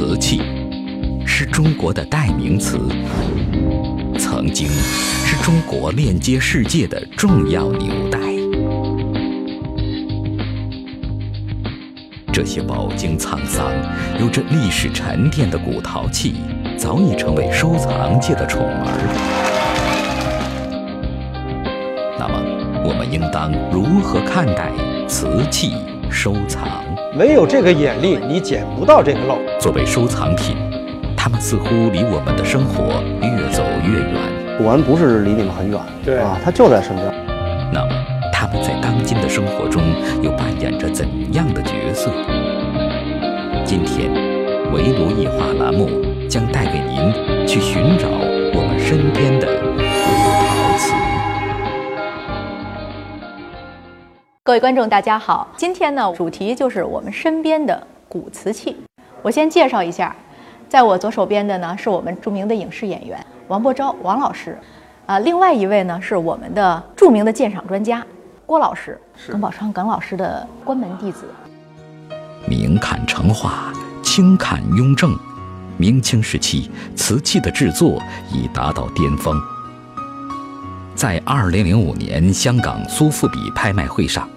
瓷器是中国的代名词，曾经是中国链接世界的重要纽带。这些饱经沧桑、有着历史沉淀的古陶器，早已成为收藏界的宠儿。那么，我们应当如何看待瓷器收藏？没有这个眼力，你捡不到这个漏。作为收藏品，它们似乎离我们的生活越走越远。古玩不是离你们很远，对啊，它就在身边。那么，它们在当今的生活中又扮演着怎样的角色？今天，围炉夜话栏目将带给您去寻找各位观众，大家好，今天呢，主题就是我们身边的古瓷器。我先介绍一下，在我左手边的呢，是我们著名的影视演员王伯昭王老师，啊，另外一位呢是我们的著名的鉴赏专家郭老师，耿宝昌耿老师的关门弟子。明看成化，清看雍正，明清时期瓷器的制作已达到巅峰。在2005年香港苏富比拍卖会上，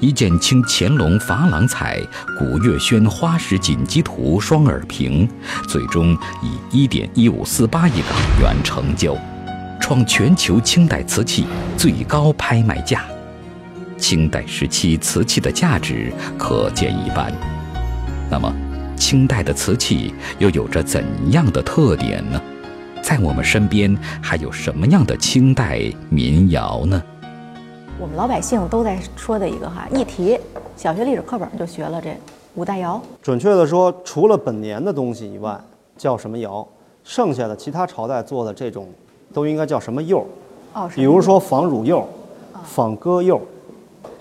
一件清乾隆珐琅彩古月轩花石锦鸡图双耳瓶，最终以1.1548亿港元成交，创全球清代瓷器最高拍卖价。清代时期瓷器的价值可见一斑。那么，清代的瓷器又有着怎样的特点呢？在我们身边还有什么样的清代民窑呢？我们老百姓都在说的一个哈，一提小学历史课本就学了这五大窑。准确的说，除了本年的东西以外，叫什么窑？剩下的其他朝代做的这种，都应该叫什么釉？哦，比如说仿乳釉、仿鸽釉。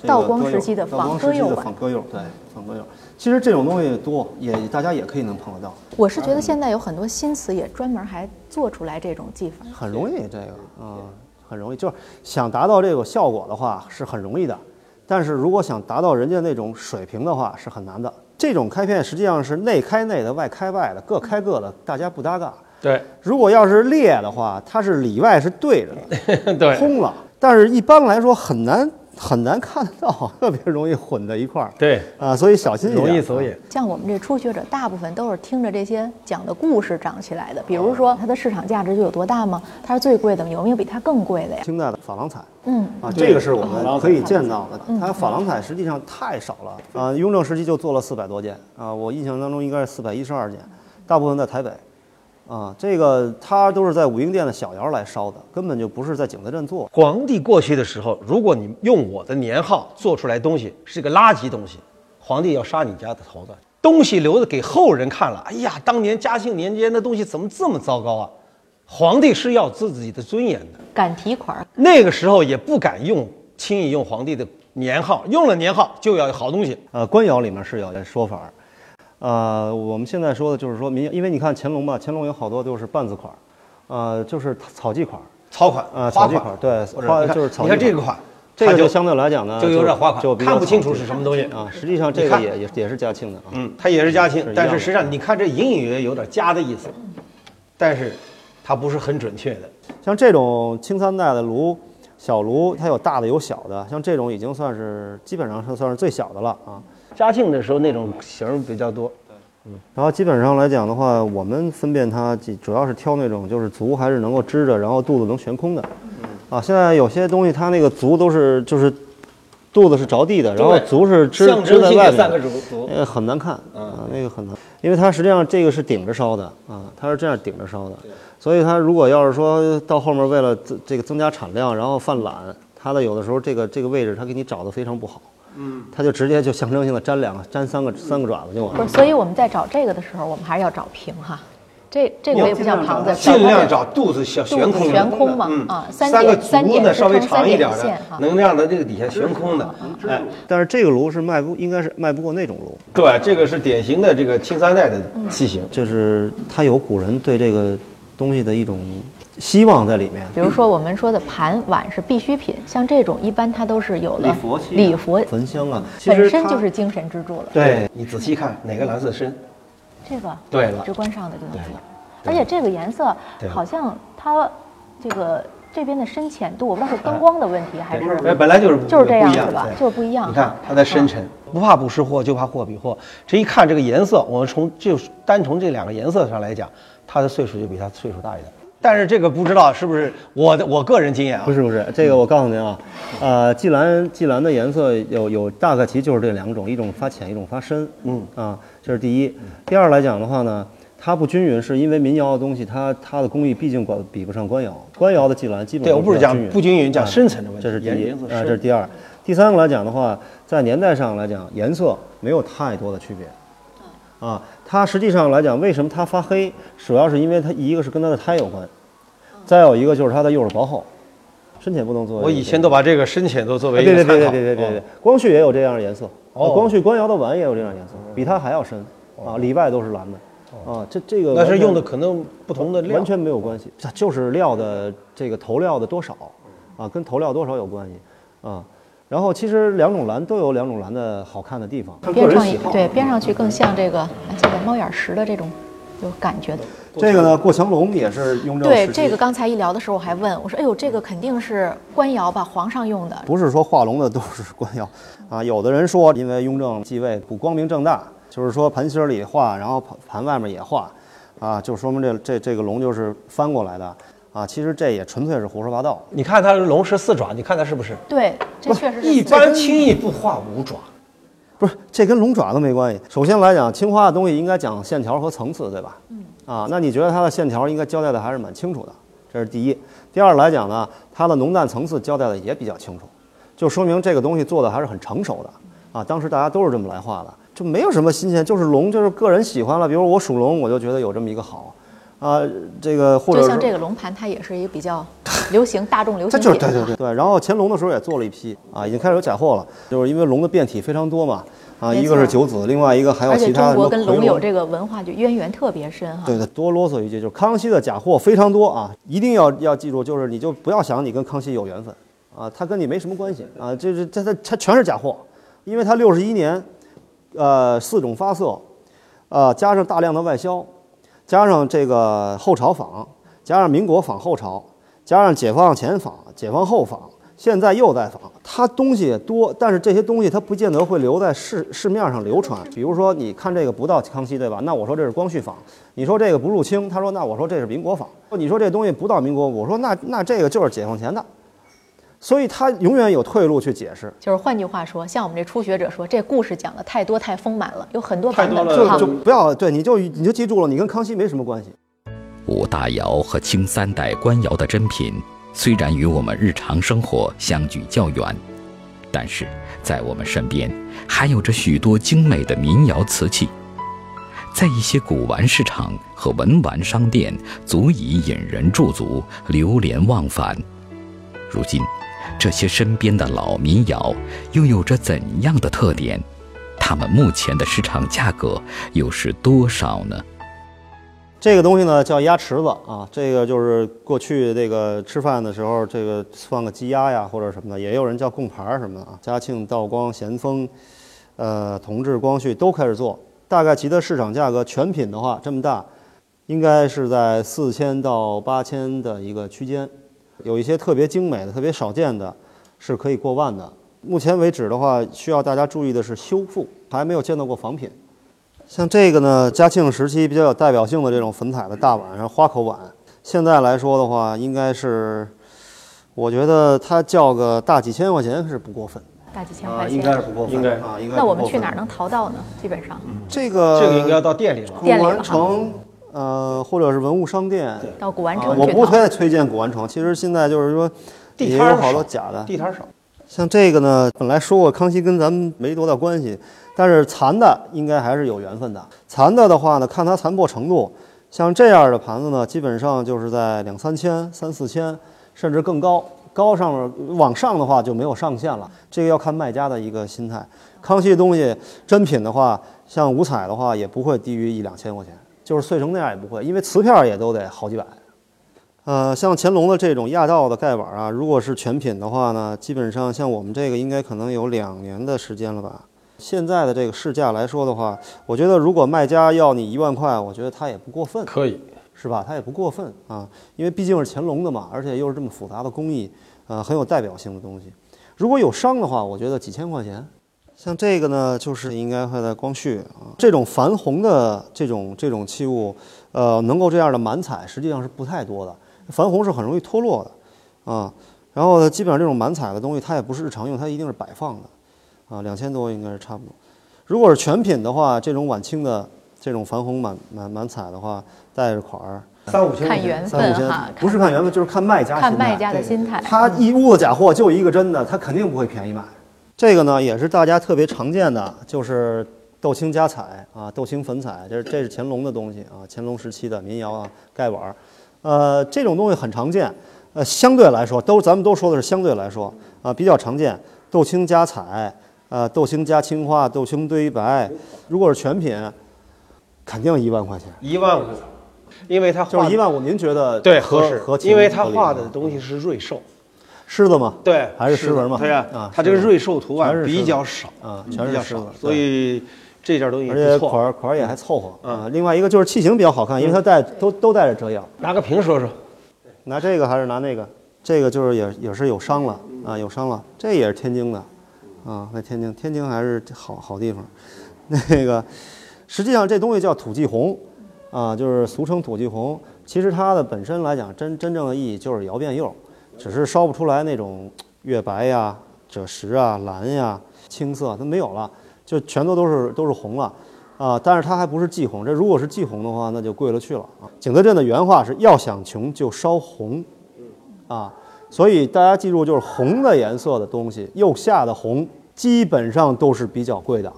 道光时期的仿鸽釉仿鸽釉，对，仿鸽釉。其实这种东西多，也大家也可以能碰得到，我是觉得现在有很多新瓷也专门还做出来这种技法。很容易这个啊、很容易。就是想达到这个效果的话是很容易的，但是如果想达到人家那种水平的话是很难的。这种开片实际上是内开内的，外开外的，各开各的，大家不搭嘎。对如果要是裂的话，它是里外是对着的，对，通了。但是一般来说很难很难看得到，特别容易混在一块儿对，啊，所以小心一点。容易走眼。像我们这初学者，大部分都是听着这些讲的故事长起来的。比如说，它的市场价值就有多大吗？它是最贵的吗？有没有比它更贵的呀？清代的珐琅彩嗯，啊，这个是我们可以见到的。它珐琅彩实际上太少了啊，雍正时期就做了四百多件啊，我印象当中应该是四百一十二件，大部分在台北。啊，这个它都是在武英殿的小窑来烧的，根本就不是在景德镇做。皇帝过去的时候，如果你用我的年号做出来东西是个垃圾东西，皇帝要杀你家的头的。东西留着给后人看了，哎呀，当年嘉庆年间的东西怎么这么糟糕啊？皇帝是要自己的尊严的，敢提款儿，那个时候也不敢用轻易用皇帝的年号，用了年号就要有好东西。呃，官窑里面是有说法儿，呃，我们现在说的就是说民，因为你看乾隆吧，乾隆有好多都是半字款儿，呃，就是草记款儿，草款。呃草记款对花就是草你看这个款，这个就相对来讲呢，就有点花款。就看不清楚是什么东西。啊。实际上这个也也也是嘉庆的啊。嗯，它也是嘉庆是，但是实际上你看这隐隐约约有点嘉的意思，但是它不是很准确的。像这种清三代的炉，小炉它有大的有小的，像这种已经算是基本上是算是最小的了啊。嘉庆的时候那种型儿比较多，然后基本上来讲的话，我们分辨它主主要是挑那种就是足还是能够支着，然后肚子能悬空的。啊，现在有些东西它那个足都是就是肚子是着地的，然后足是支象支在外面。的。三个足足。呃，很难看啊，那个很难，因为它实际上这个是顶着烧的啊，它是这样顶着烧的，所以它如果要是说到后面为了增这个增加产量，然后犯懒，它的有的时候这个这个位置它给你找的非常不好，嗯，它就直接就象征性的粘两个粘三个三个爪子就完不是，了。所以我们在找这个的时候，我们还是要找平哈。这这个也不像螃蟹，尽量找肚子小悬空的，悬空嘛嗯。啊三三个点三足呢稍微长一点的能让它这个底下悬空的。哎，但是这个炉是卖不应该是卖不过那种炉，对，这个是典型的这个清三代的器型。就是它有古人对这个东西的一种希望在里面。比如说我们说的盘碗是必需品，像这种一般它都是有了礼佛焚香啊，本身就是精神支柱了。对你仔细看哪个蓝色深，这个对了。直观上的东西对。了，而且这个颜色好像它这个这边的深浅度，我不知道是灯光的问题还是？哎，本来就是不就是这样样是吧？就是不一样。你看它在深沉，不怕不识货，就怕货比货。这一看这个颜色，我们从就单从这两个颜色上来讲，它的岁数就比它岁数大一点。但是这个不知道是不是我的我个人经验啊？不是不是，这个我告诉您啊，呃，霁蓝霁蓝的颜色有有大概其就是这两种，一种发浅，一种发深。嗯啊，这是第一。第二来讲的话呢，它不均匀，是因为民窑的东西，它它的工艺毕竟管比不上官窑。官窑的霁蓝基本对我不均匀不均匀讲啊深层的问题这是第一啊，这是第二。第三个来讲的话，在年代上来讲，颜色没有太多的区别。啊，它实际上来讲，为什么它发黑，主要是因为它一个是跟它的胎有关，再有一个就是它的釉是薄厚，深浅不能作为。我以前都把这个深浅都作为哎别别一个参考。别别别别别别哦，光绪也有这样的颜色，哦光绪官窑的碗也有这样的颜色，比它还要深啊，里外都是蓝的啊，这这个那是用的可能不同的料完。全没有关系，它就是料的这个投料的多少啊，跟投料多少有关系啊。然后其实两种蓝都有两种蓝的好看的地方，边上人喜好。对边上去更像这个这个猫眼石的这种有感觉的。这个呢，过墙龙也是雍正对这个刚才一聊的时候，我还问我说：“哎呦，这个肯定是官窑吧，皇上用的。不是说画龙的都是官窑啊。有的人说，因为雍正继位不光明正大，就是说盘心儿里画，然后盘盘外面也画，啊，就说明这这这个龙就是翻过来的啊。其实这也纯粹是胡说八道。你看它龙是四爪，你看它是不是？对，这确实是一般轻易不画五爪。不是，这跟龙爪都没关系。首先来讲，青花的东西应该讲线条和层次，对吧？嗯。啊，那你觉得它的线条应该交代的还是蛮清楚的，这是第一。第二来讲呢，它的浓淡层次交代的也比较清楚，就说明这个东西做的还是很成熟的。啊，当时大家都是这么来画的，就没有什么新鲜，就是龙，就是个人喜欢了。比如我属龙，我就觉得有这么一个好，啊，这个或者就像这个龙盘，它也是一个比较 流行大众流它行品。就是对对对对。然后乾隆的时候也做了一批啊，已经开始有假货了，就是因为龙的变体非常多嘛，啊，一个是九子，另外一个还有其他的中国跟龙有这个文化就渊源特别深哈。对对，多啰嗦一句，就是康熙的假货非常多啊，一定要要记住，就是你就不要想你跟康熙有缘分啊，他跟你没什么关系啊，这是这他他全是假货，因为他六十一年，呃，四种发色，呃，加上大量的外销，加上这个后朝仿，加上民国仿后朝，加上解放前仿、解放后仿，现在又在仿，它东西也多，但是这些东西它不见得会留在市市面上流传。比如说，你看这个不到康熙对吧？那我说这是光绪仿。你说这个不入清，他说那我说这是民国仿。你说这东西不到民国，我说那那这个就是解放前的。所以他永远有退路去解释。就是换句话说，像我们这初学者说，这故事讲的太多太丰满了，有很多版本就不要对，你就你就记住了，你跟康熙没什么关系。五大窑和清三代官窑的珍品，虽然与我们日常生活相距较远，但是在我们身边还有着许多精美的民窑瓷器，在一些古玩市场和文玩商店，足以引人驻足、流连忘返。如今，这些身边的老民窑又有着怎样的特点？它们目前的市场价格又是多少呢？这个东西呢叫鸭池子啊，这个就是过去这个吃饭的时候，这个放个鸡鸭呀或者什么的，也有人叫贡牌儿什么的啊。嘉庆、道光、咸丰，呃，同治、光绪都开始做。大概其的市场价格，全品的话这么大，应该是在四千到八千的一个区间。有一些特别精美的、特别少见的，是可以过万的。目前为止的话，需要大家注意的是修复，还没有见到过仿品。像这个呢，嘉庆时期比较有代表性的这种粉彩的大碗，然后花口碗，现在来说的话，应该是，我觉得它叫个大几千块钱是不过分大几千块钱应该是。不过分，应该啊，应该。那我们去哪儿？能淘到呢？基本上这个这个应该要到店里了。古玩店里了哈城，呃，或者是文物商店。到古玩啊我不。太推荐古玩城，其实现在就是说，地摊儿也有好多假的。地摊儿少，像这个呢，本来说过康熙跟咱们没多大关系，但是残的应该还是有缘分的。残的的话呢，看它残破程度，像这样的盘子呢，基本上就是在两三千、三四千，甚至更高。高上面往上的话就没有上限了，这个要看卖家的一个心态。康熙的东西真品的话，像五彩的话也不会低于一两千块钱，就是碎成那样也不会，因为瓷片儿也都得好几百。呃，像乾隆的这种亚道的盖碗啊，如果是全品的话呢，基本上像我们这个应该可能有两年的时间了吧，现在的这个市价来说的话，我觉得如果卖家要你一万块，我觉得他也不过分，可以，是吧？他也不过分啊，因为毕竟是乾隆的嘛，而且又是这么复杂的工艺，呃，很有代表性的东西。如果有伤的话，我觉得几千块钱。像这个呢，就是应该会在光绪啊，这种矾红的这种这种器物，呃，能够这样的满彩，实际上是不太多的。矾红是很容易脱落的，啊，然后呢，基本上这种满彩的东西，它也不是日常用，它一定是摆放的，啊，两千多应该是差不多。如果是全品的话，这种晚清的这种矾红满满满彩的话，带着款儿三五千看缘三五千分哈，，不是看缘分，就是看卖家心态看卖家的心态。他一屋子假货就一个真的，他肯定不会便宜卖。这个呢，也是大家特别常见的，就是豆青加彩啊，豆青粉彩，这是这是乾隆的东西啊，乾隆时期的民窑啊盖碗儿，呃，这种东西很常见，呃，相对来说都咱们都说的是相对来说啊比较常见，豆青加彩，呃，豆青加青花，豆青堆白，如果是全品，肯定一万块钱，一万五，因为他画就是一万五，您觉得对合合适合，因为他合理吗？画的东西是瑞兽，狮子嘛？对，还是狮纹嘛？对呀啊，它这个瑞兽图案比较少啊全是狮子，所以这件东西而且。款儿款儿也还凑合啊。另外一个就是器型比较好看，因为它带都都带着遮阳。拿个屏说说，拿这个还是拿那个？这个就是也也是有伤了啊，有伤了。这也是天津的啊，在天津，天津还是好好地方。那个实际上这东西叫土记红啊，就是俗称土记红。其实它的本身来讲，真真正的意义就是窑变釉，只是烧不出来那种月白呀、赭石啊、蓝呀、青色，它没有了，就全都都是都是红了。啊，但是它还不是霁红，这如果是霁红的话，那就贵了去了啊。景德镇的原话是要想穷就烧红，啊，所以大家记住，就是红的颜色的东西，釉下的红基本上都是比较贵的，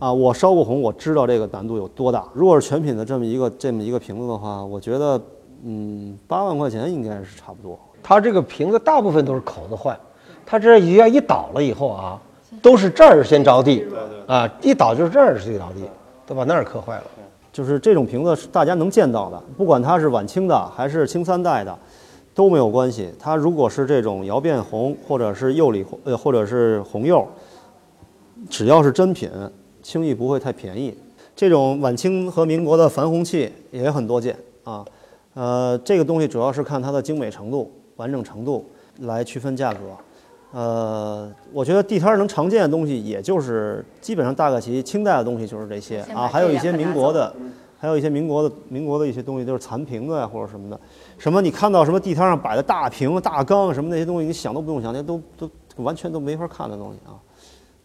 啊，我烧过红，我知道这个难度有多大。如果是全品的这么一个这么一个瓶子的话，我觉得，嗯，八万块钱应该是差不多。它这个瓶子大部分都是口子坏，它这一要一倒了以后啊，都是这儿先着地，啊，一倒就是这儿先着地，都把那儿磕坏了。就是这种瓶子是大家能见到的，不管它是晚清的还是清三代的，都没有关系。它如果是这种窑变红，或者是釉里红呃，或者是红釉，只要是真品，轻易不会太便宜。这种晚清和民国的矾红器也很多见啊，呃，这个东西主要是看它的精美程度、完整程度来区分价格。呃，我觉得地摊儿能常见的东西，也就是基本上大概其清代的东西就是这些啊，还有一些民国的，还有一些民国的民国的一些东西，就是残瓶子呀或者什么的。什么你看到什么地摊上摆的大瓶、大缸什么那些东西，你想都不用想，那都都完全都没法看的东西啊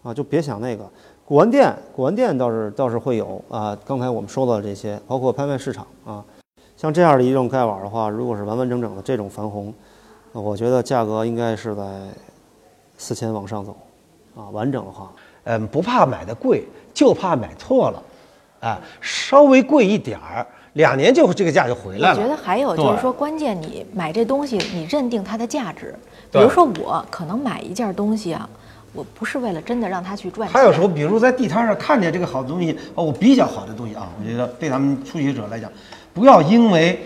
啊，就别想那个。古玩店，古玩店倒是倒是会有啊，刚才我们说到的这些，包括拍卖市场啊，像这样的一种盖碗的话，如果是完完整整的这种矾红，呃我觉得价格应该是在四千往上走啊，完整的话。嗯，不怕买的贵，就怕买错了，啊，稍微贵一点儿，两年就这个价就回来了。我觉得还有就是说，关键你买这东西，你认定它的价值。比如说，我可能买一件东西啊，我不是为了真的让它去赚钱。还有时候，比如在地摊上看见这个好东西，哦，我比较好的东西啊，我觉得对咱们初学者来讲，不要因为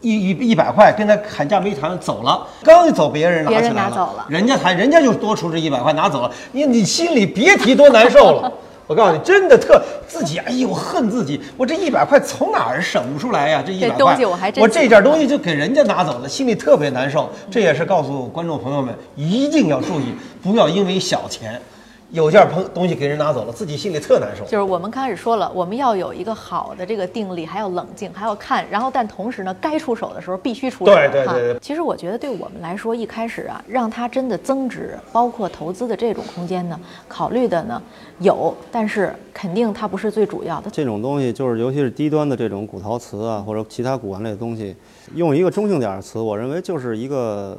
一一一百块跟他砍价没谈走了，刚一走别人拿起来了人家谈人家就多出这一百块拿走了，你你心里别提多难受了。我告诉你，真的特自己，哎呦，恨自己，我这一百块从哪儿省不出来呀？这一百块，东西我还真我这喜欢件东西就给人家拿走了，心里特别难受。这也是告诉观众朋友们，一定要注意，不要因为小钱，有件朋东西给人拿走了，自己心里特难受。就是我们刚开始说了，我们要有一个好的这个定力，还要冷静，还要看，然后但同时呢，该出手的时候必须出手。对对对其实我觉得对我们来说，一开始啊，让它真的增值，包括投资的这种空间呢，考虑的呢有，但是肯定它不是最主要的。这种东西就是，尤其是低端的这种古陶瓷啊，或者其他古玩类的东西，用一个中性点儿的词，我认为就是一个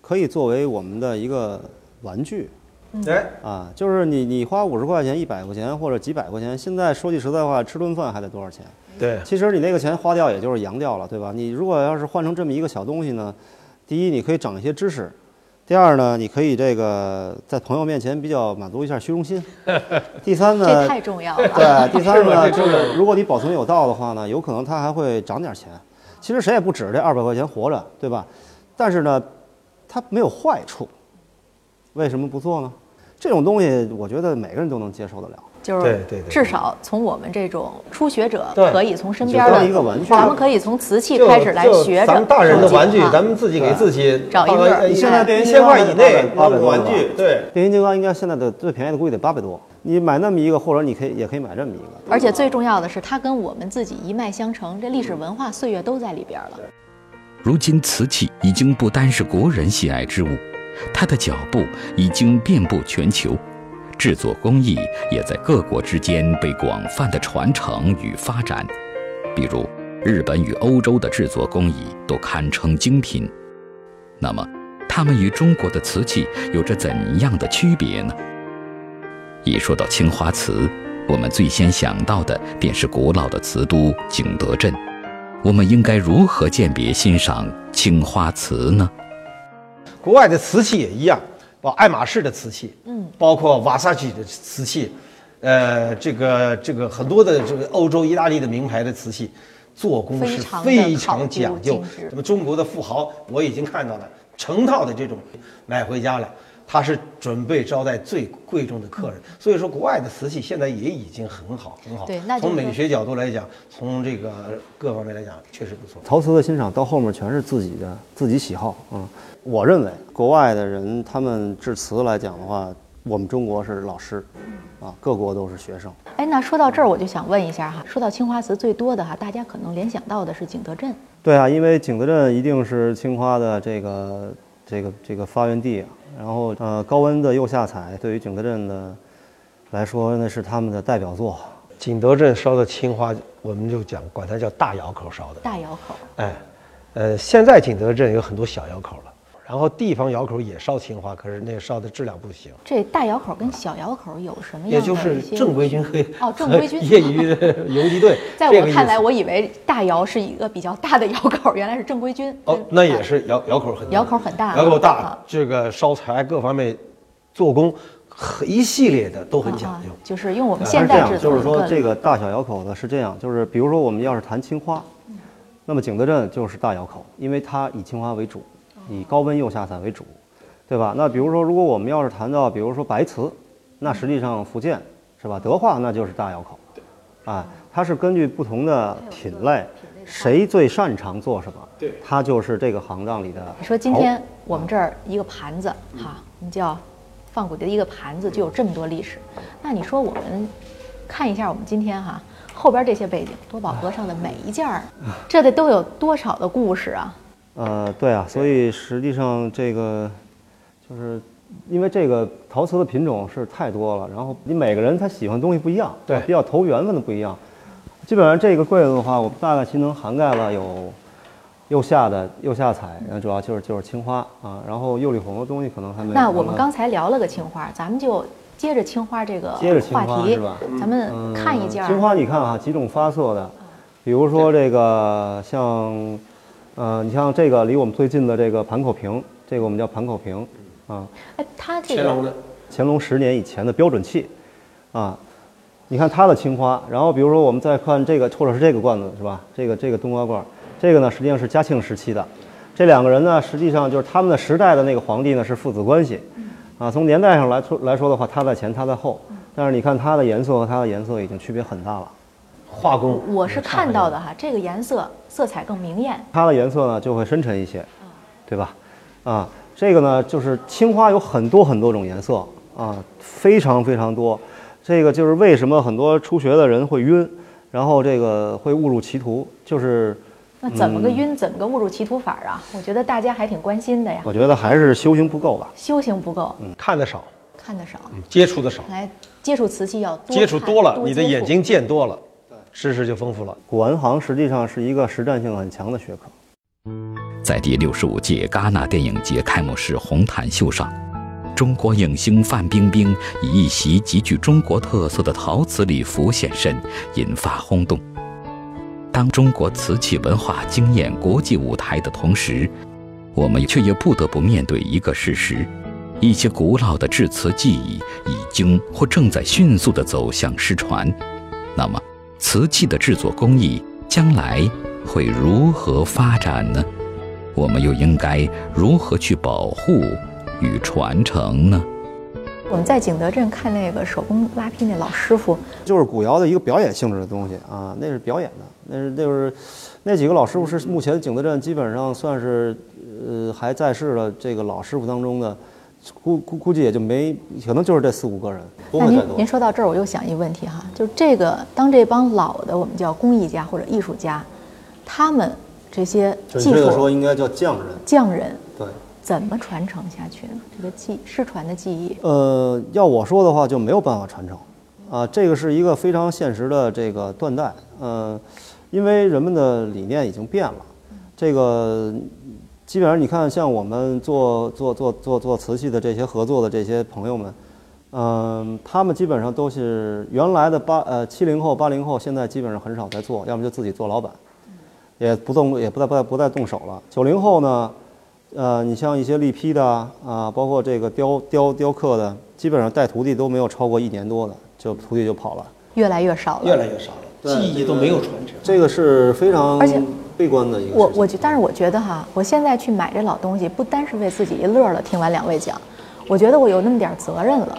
可以作为我们的一个玩具哎，啊，就是你你花五十块钱、一百块钱或者几百块钱，现在说句实在话，吃顿饭还得多少钱？对，其实你那个钱花掉也就是洋掉了，对吧？你如果要是换成这么一个小东西呢，第一你可以长一些知识，第二呢，你可以这个在朋友面前比较满足一下虚荣心，第三呢，这太重要了。对，第 三呢，就是如果你保存有道的话呢，有可能它还会涨点钱。其实谁也不指着这二百块钱活着，对吧？但是呢，它没有坏处，为什么不做呢？这种东西，我觉得每个人都能接受得了。就是对对对至少从我们这种初学者可以从身边的一个玩具咱们可以从瓷器开始来学着咱们大人的玩具咱们自己给自己找一个你现在变形金一千块刚以内八百多玩具，对。变形金刚应该现在的最便宜的估计得八百多，你买那么一个，或者你可以也可以买这么一个。而且最重要的是，它跟我们自己一脉相承，这历史文化岁月都在里边了。如今瓷器已经不单是国人喜爱之物，它的脚步已经遍布全球，制作工艺也在各国之间被广泛的传承与发展。比如，日本与欧洲的制作工艺都堪称精品。那么，它们与中国的瓷器有着怎样的区别呢？一说到青花瓷，我们最先想到的便是古老的瓷都景德镇。我们应该如何鉴别欣赏青花瓷呢？国外的瓷器也一样，包括爱马仕的瓷器，嗯，包括瓦萨奇的瓷器，呃，这个这个很多的这个欧洲、意大利的名牌的瓷器，做工是非常讲究。那么中国的富豪，我已经看到了成套的这种买回家了。他是准备招待最贵重的客人，所以说国外的瓷器现在也已经很好很好。对那从美学角度来讲，从这个各方面来讲，确实不错。陶瓷的欣赏到后面全是自己的自己喜好啊、嗯。我认为国外的人他们制瓷来讲的话，我们中国是老师，啊，各国都是学生。哎，那说到这儿，我就想问一下哈，说到青花瓷最多的哈，大家可能联想到的是景德镇。对啊，因为景德镇一定是青花的这个这个这个发源地啊。然后呃，高温的釉下彩对于景德镇的来说，那是他们的代表作。景德镇烧的青花，我们就讲管它叫大窑口烧的。大窑口。哎，呃，现在景德镇有很多小窑口了，然后地方窑口也烧青花，可是那烧的质量不行。这大窑口跟小窑口有什么样的？也就是正规军和哦，正规军 业余游击队。在我看来，我以为大窑是一个比较大的窑口，原来是正规军。哦，那也是窑窑口很大，窑口很大，窑口大，这个烧材各方面做工。一系列的都很讲究，啊、就是用我们现代制作。就是说，这个大小窑口呢是这样，就是比如说我们要是谈青花，嗯、那么景德镇就是大窑口，因为它以青花为主，以高温釉下彩为主，对吧？那比如说，如果我们要是谈到，比如说白瓷，那实际上福建是吧？德化那就是大窑口，啊，它是根据不同的品类，谁最擅长做什么，对，它就是这个行当里的。你说今天我们这儿一个盘子哈，我们叫。放古的一个盘子就有这么多历史，那你说我们看一下我们今天哈后边这些背景，多宝阁上的每一件儿，这得都有多少的故事啊？呃，对啊，所以实际上这个就是因为这个陶瓷的品种是太多了，然后你每个人他喜欢的东西不一样，对，比较投缘分的不一样。基本上这个柜子的话，我们大概其能涵盖了有。釉下的釉下彩，然后主要就是就是青花啊，然后釉里红的东西可能还没。那我们刚才聊了个青花，咱们就接着青花这个话题，咱们看一件、嗯。青花你看啊，几种发色的，比如说这个像，呃，你像这个离我们最近的这个盘口瓶，这个我们叫盘口瓶啊。哎，它这个乾隆的，乾隆十年以前的标准器，啊，你看它的青花，然后比如说我们再看这个，或者是这个罐子是吧？这个这个冬瓜罐。这个呢，实际上是嘉庆时期的，这两个人呢，实际上就是他们的时代的那个皇帝呢是父子关系，啊，从年代上来说来说的话，他在前，他在后，但是你看它的颜色和它的颜色已经区别很大了，画工我是看到的哈，这个颜色色彩更明艳，它的颜色呢就会深沉一些，对吧？啊，这个呢就是青花有很多很多种颜色啊，非常非常多，这个就是为什么很多初学的人会晕，然后这个会误入歧途，就是。那怎么个晕，怎么个误入歧途法啊？我觉得大家还挺关心的呀。我觉得还是修行不够吧。修行不够，嗯，看得少，看得少，接触的少。来接触瓷器要多接触多了，多你的眼睛见多了，知识就丰富了。古玩行实际上是一个实战性很强的学科。在第六十五届戛纳电影节开幕式红毯秀上，中国影星范冰冰以一袭极具中国特色的陶瓷礼服现身，引发轰动。当中国瓷器文化惊艳国际舞台的同时，我们却也不得不面对一个事实：一些古老的制瓷技艺已经或正在迅速地走向失传。那么，瓷器的制作工艺将来会如何发展呢？我们又应该如何去保护与传承呢？我们在景德镇看那个手工拉坯那老师傅，就是古窑的一个表演性质的东西啊，那是表演的，那是那就是那几个老师傅是目前景德镇基本上算是呃还在世的这个老师傅当中的，估估估计也就没可能就是这四五个人，不那您您。说到这儿，我又想一个问题哈，就这个当这帮老的我们叫工艺家或者艺术家，他们这些技准确的说，应该叫匠人。匠人对，怎么传承下去呢？这个技失传的技艺，呃，要我说的话，就没有办法传承，啊，这个是一个非常现实的这个断代，呃，因为人们的理念已经变了，这个基本上你看，像我们做做做做做瓷器的这些合作的这些朋友们，嗯、他们基本上都是原来的八呃七零后、八零后，现在基本上很少在做，要么就自己做老板，也不动也不再不再不再动手了。九零后呢，呃，你像一些力坯的啊，啊包括这个雕雕雕刻的，基本上带徒弟都没有超过一年多的，就徒弟就跑了。越来越少了。越来越少了，技艺都没有传承。这个是非常而且悲观的一个。我我觉，但是我觉得哈，我现在去买这老东西，不单是为自己一乐了。听完两位讲，我觉得我有那么点儿责任了，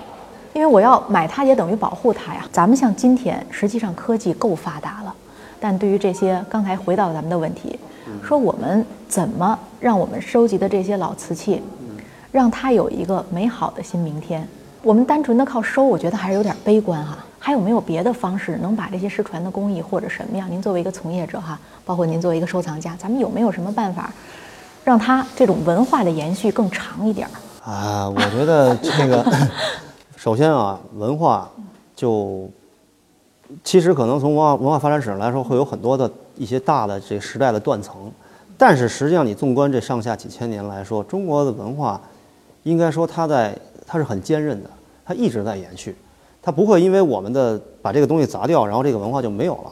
因为我要买它，也等于保护它呀。咱们像今天，实际上科技够发达了，但对于这些，刚才回到咱们的问题，说我们怎么让我们收集的这些老瓷器，让它有一个美好的新明天？我们单纯的靠收，我觉得还是有点悲观哈。还有没有别的方式能把这些失传的工艺或者什么样？您作为一个从业者哈，包括您作为一个收藏家，咱们有没有什么办法，让它这种文化的延续更长一点儿？啊，我觉得这个，首先啊，文化就其实可能从文化文化发展史上来说，会有很多的一些大的这时代的断层，但是实际上你纵观这上下几千年来说，中国的文化应该说它在它是很坚韧的，它一直在延续，它不会因为我们的把这个东西砸掉，然后这个文化就没有了。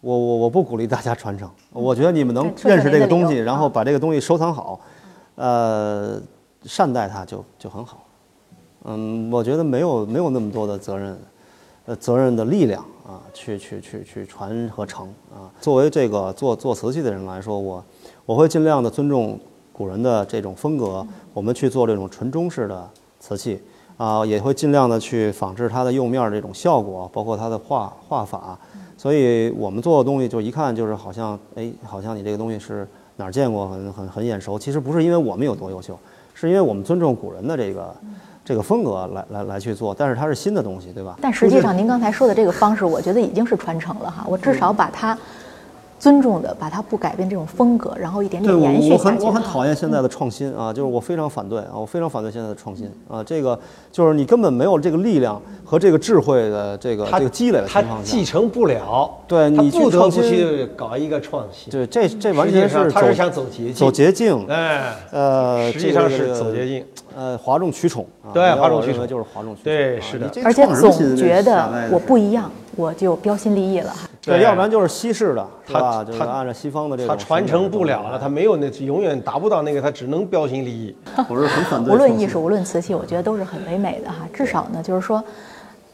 我我我不鼓励大家传承，我觉得你们能认识这个东西，然后啊把这个东西收藏好，呃，善待它就就很好。嗯，我觉得没有没有那么多的责任，呃，责任的力量啊，去去去去传和承啊。作为这个做做瓷器的人来说，我我会尽量的尊重古人的这种风格，我们去做这种纯中式的瓷器啊，也会尽量的去仿制它的釉面儿这种效果，包括它的画画法。所以我们做的东西就一看就是好像，哎，好像你这个东西是哪儿见过，很很很眼熟。其实不是因为我们有多优秀，是因为我们尊重古人的这个这个风格来来来去做，但是它是新的东西，对吧？但实际上，您刚才说的这个方式，我觉得已经是传承了哈。我至少把它尊重的，把它不改变这种风格，然后一点点延续我很下去。我很讨厌现在的创新啊，就是我非常反对啊，我非常反对现在的创新啊，这个就是你根本没有这个力量和这个智慧的这个他这个积累的他情况下继，承不了，对你不得创新不去搞一个创新。对这这完全是走他是想走捷径走捷径，哎，呃，实际上是走捷径，呃，哗众取宠啊，对哗众取宠就是哗众取宠，啊对是的而且总觉得我不一样，我就标新立异了哈。对，要不然就是西式的，是他吧？就是他按照西方的这个他传承不了了，他他没有那永远达不到那个，他只能标新立异。我是很反对。无论艺术，无论瓷器，我觉得都是很唯美的哈。至少呢，就是说，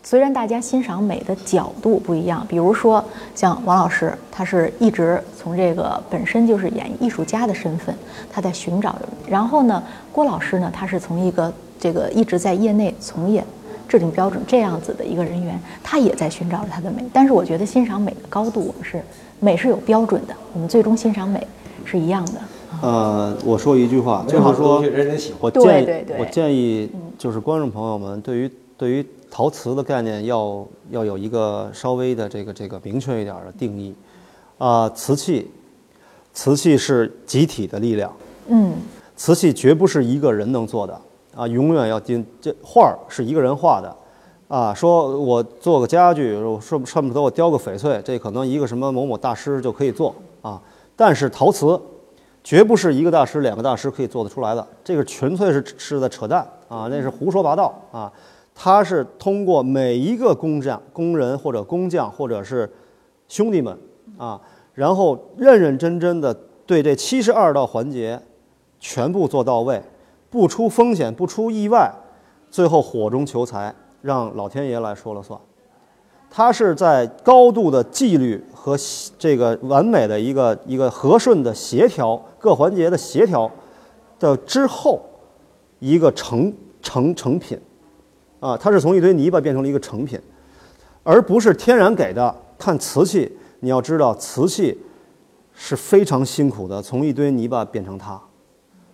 虽然大家欣赏美的角度不一样，比如说像王老师，他是一直从这个本身就是演艺术家的身份，他在寻找着。然后呢，郭老师呢，他是从一个这个一直在业内从业。制定标准这样子的一个人员，他也在寻找着他的美。但是我觉得欣赏美的高度，我们是美是有标准的，我们最终欣赏美是一样的。呃，我说一句话，就美好是说对我建议就是观众朋友们，对于对于陶瓷的概念要要有一个稍微的这个这个明确一点的定义。啊、瓷器，瓷器是集体的力量，嗯，瓷器绝不是一个人能做的啊，永远要盯这画儿是一个人画的，啊，说我做个家具，我说恨不得我雕个翡翠，这可能一个什么某某大师就可以做啊，但是陶瓷绝不是一个大师、两个大师可以做得出来的，这个纯粹是是在扯淡啊，那是胡说八道啊，它是通过每一个工匠、工人或者工匠或者是兄弟们啊，然后认认真真的对这七十二道环节全部做到位，不出风险，不出意外，最后火中求财，让老天爷来说了算。它是在高度的纪律和这个完美的一个一个和顺的协调各环节的协调的之后，一个成成成品，啊，它是从一堆泥巴变成了一个成品，而不是天然给的。看瓷器，你要知道瓷器是非常辛苦的，从一堆泥巴变成它，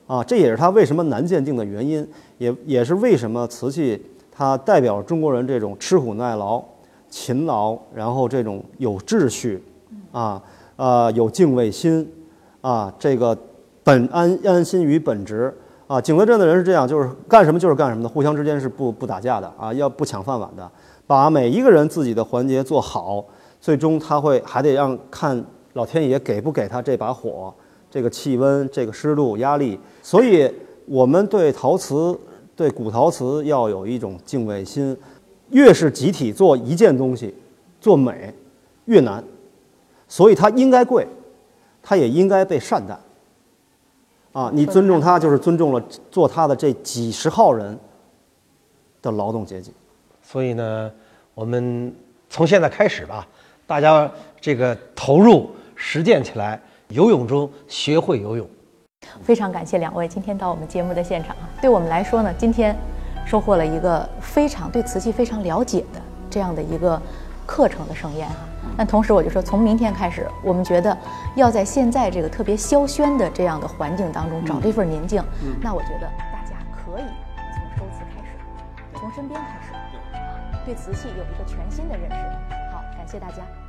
啊，这也是它为什么难鉴定的原因，也也是为什么瓷器它代表中国人这种吃苦耐劳、勤劳，然后这种有秩序，啊呃有敬畏心，啊这个本安安心于本职。啊，景德镇的人是这样，就是干什么就是干什么的，互相之间是不不打架的啊，要不抢饭碗的，把每一个人自己的环节做好，最终他会还得让看老天爷给不给他这把火，这个气温、这个湿度、压力。所以，我们对陶瓷、对古陶瓷要有一种敬畏心。越是集体做一件东西，做美越难，所以它应该贵，它也应该被善待。啊，你尊重它，就是尊重了做它的这几十号人的劳动阶级。所以呢，我们从现在开始吧，大家这个投入实践起来，游泳中学会游泳。非常感谢两位今天到我们节目的现场啊！对我们来说呢，今天收获了一个非常对瓷器非常了解的这样的一个课程的盛宴哈。那同时我就说，从明天开始，我们觉得要在现在这个特别萧喧的这样的环境当中找这份宁静。那我觉得大家可以从收瓷开始，从身边开始，啊，对瓷器有一个全新的认识。好，感谢大家。